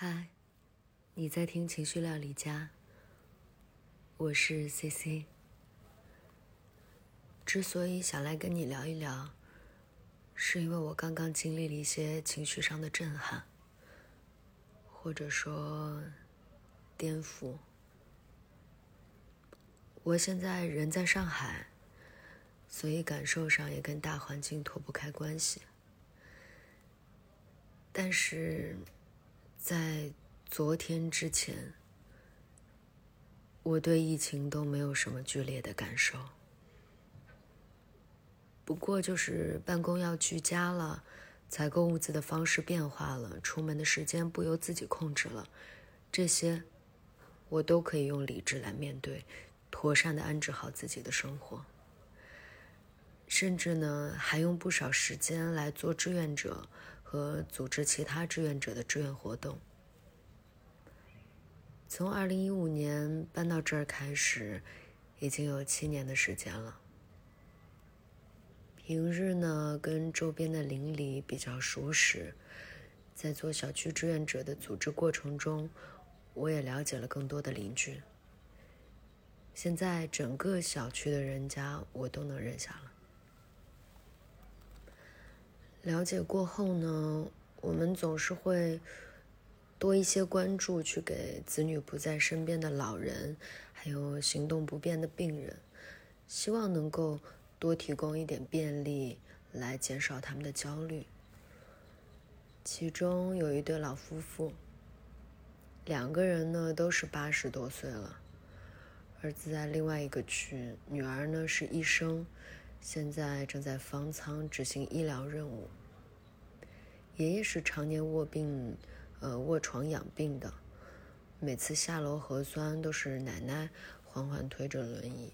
嗨，你在听情绪料理家，我是 C C。之所以想来跟你聊一聊，是因为我刚刚经历了一些情绪上的震撼，或者说颠覆。我现在人在上海，所以感受上也跟大环境脱不开关系，但是。在昨天之前，我对疫情都没有什么剧烈的感受。不过就是办公要居家了，采购物资的方式变化了，出门的时间不由自己控制了，这些我都可以用理智来面对，妥善的安置好自己的生活。甚至呢，还用不少时间来做志愿者。和组织其他志愿者的志愿活动。从二零一五年搬到这儿开始，已经有七年的时间了。平日呢，跟周边的邻里比较熟识，在做小区志愿者的组织过程中，我也了解了更多的邻居。现在整个小区的人家，我都能认下了。了解过后呢，我们总是会多一些关注，去给子女不在身边的老人，还有行动不便的病人，希望能够多提供一点便利，来减少他们的焦虑。其中有一对老夫妇，两个人呢都是八十多岁了，儿子在另外一个区，女儿呢是医生。现在正在方舱执行医疗任务。爷爷是常年卧病，呃，卧床养病的，每次下楼核酸都是奶奶缓缓推着轮椅。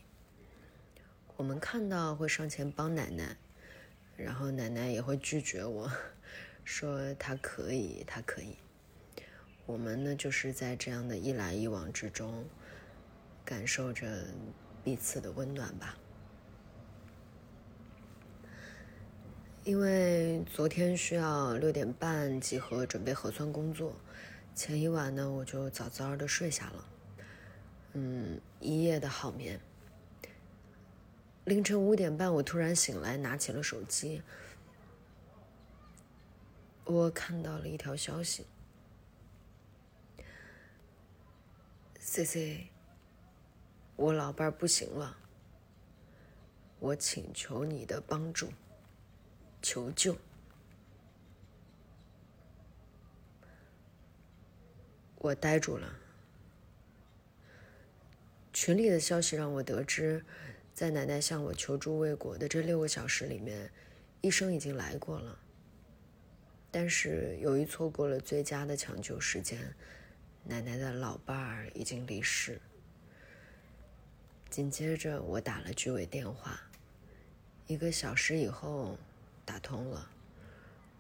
我们看到会上前帮奶奶，然后奶奶也会拒绝我，说她可以，她可以。我们呢，就是在这样的一来一往之中，感受着彼此的温暖吧。因为昨天需要六点半集合准备核酸工作，前一晚呢我就早早的睡下了，嗯，一夜的好眠。凌晨五点半我突然醒来，拿起了手机，我看到了一条消息：“C C，我老伴儿不行了，我请求你的帮助。”求救！我呆住了。群里的消息让我得知，在奶奶向我求助未果的这六个小时里面，医生已经来过了。但是由于错过了最佳的抢救时间，奶奶的老伴儿已经离世。紧接着，我打了居委电话，一个小时以后。打通了，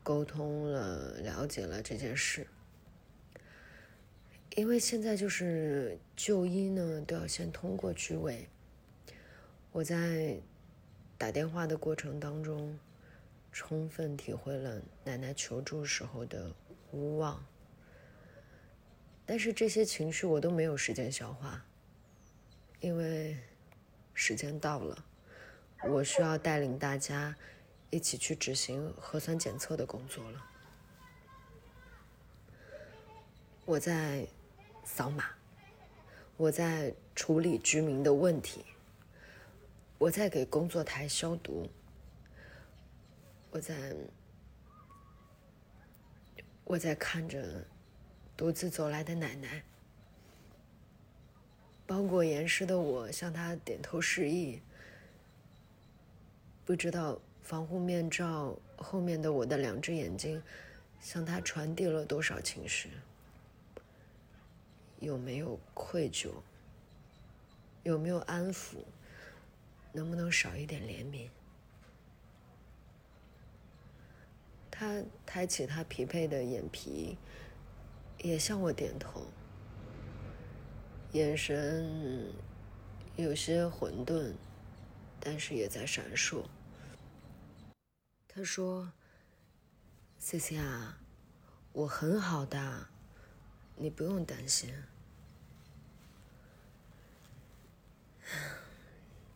沟通了，了解了这件事。因为现在就是就医呢，都要先通过居委。我在打电话的过程当中，充分体会了奶奶求助时候的无望。但是这些情绪我都没有时间消化，因为时间到了，我需要带领大家。一起去执行核酸检测的工作了。我在扫码，我在处理居民的问题，我在给工作台消毒，我在我在看着独自走来的奶奶，包裹严实的我向他点头示意，不知道。防护面罩后面的我的两只眼睛，向他传递了多少情绪？有没有愧疚？有没有安抚？能不能少一点怜悯？他抬起他疲惫的眼皮，也向我点头，眼神有些混沌，但是也在闪烁。他说：“C C 啊，我很好的，你不用担心。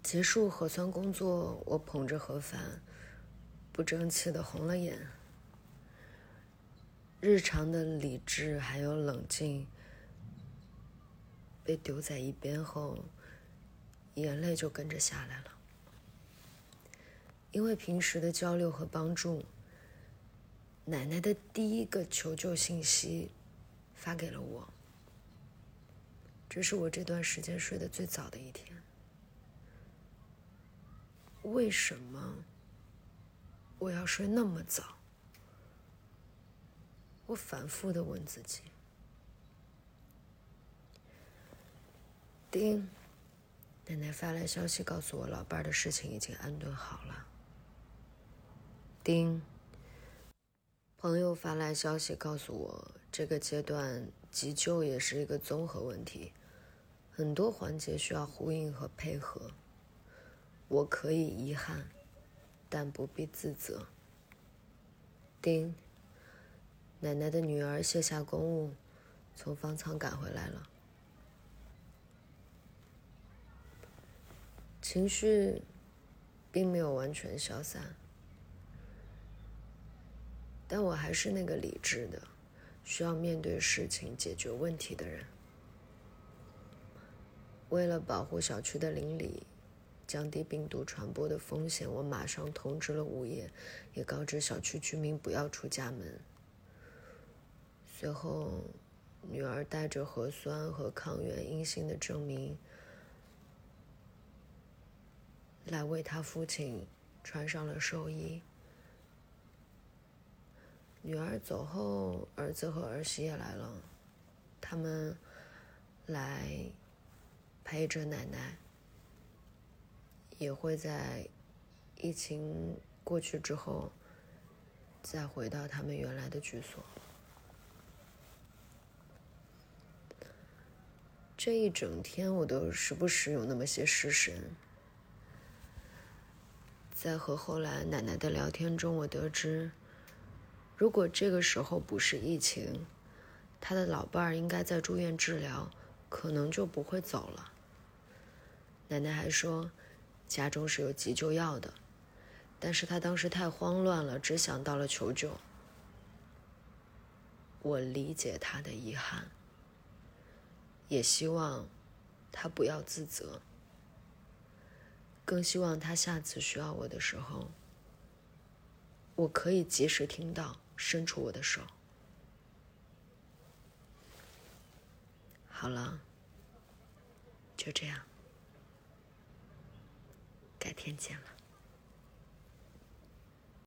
结束核酸工作，我捧着盒饭，不争气的红了眼。日常的理智还有冷静被丢在一边后，眼泪就跟着下来了。因为平时的交流和帮助，奶奶的第一个求救信息发给了我。这是我这段时间睡得最早的一天。为什么我要睡那么早？我反复的问自己。丁，奶奶发来消息告诉我，老伴儿的事情已经安顿好了。丁，朋友发来消息告诉我，这个阶段急救也是一个综合问题，很多环节需要呼应和配合。我可以遗憾，但不必自责。丁，奶奶的女儿卸下公务，从方舱赶回来了。情绪并没有完全消散，但我还是那个理智的、需要面对事情、解决问题的人。为了保护小区的邻里。降低病毒传播的风险，我马上通知了物业，也告知小区居民不要出家门。随后，女儿带着核酸和抗原阴性的证明来为她父亲穿上了寿衣。女儿走后，儿子和儿媳也来了，他们来陪着奶奶。也会在疫情过去之后，再回到他们原来的居所。这一整天，我都时不时有那么些失神。在和后来奶奶的聊天中，我得知，如果这个时候不是疫情，他的老伴儿应该在住院治疗，可能就不会走了。奶奶还说。家中是有急救药的，但是他当时太慌乱了，只想到了求救。我理解他的遗憾，也希望他不要自责，更希望他下次需要我的时候，我可以及时听到，伸出我的手。好了，就这样。改天见了。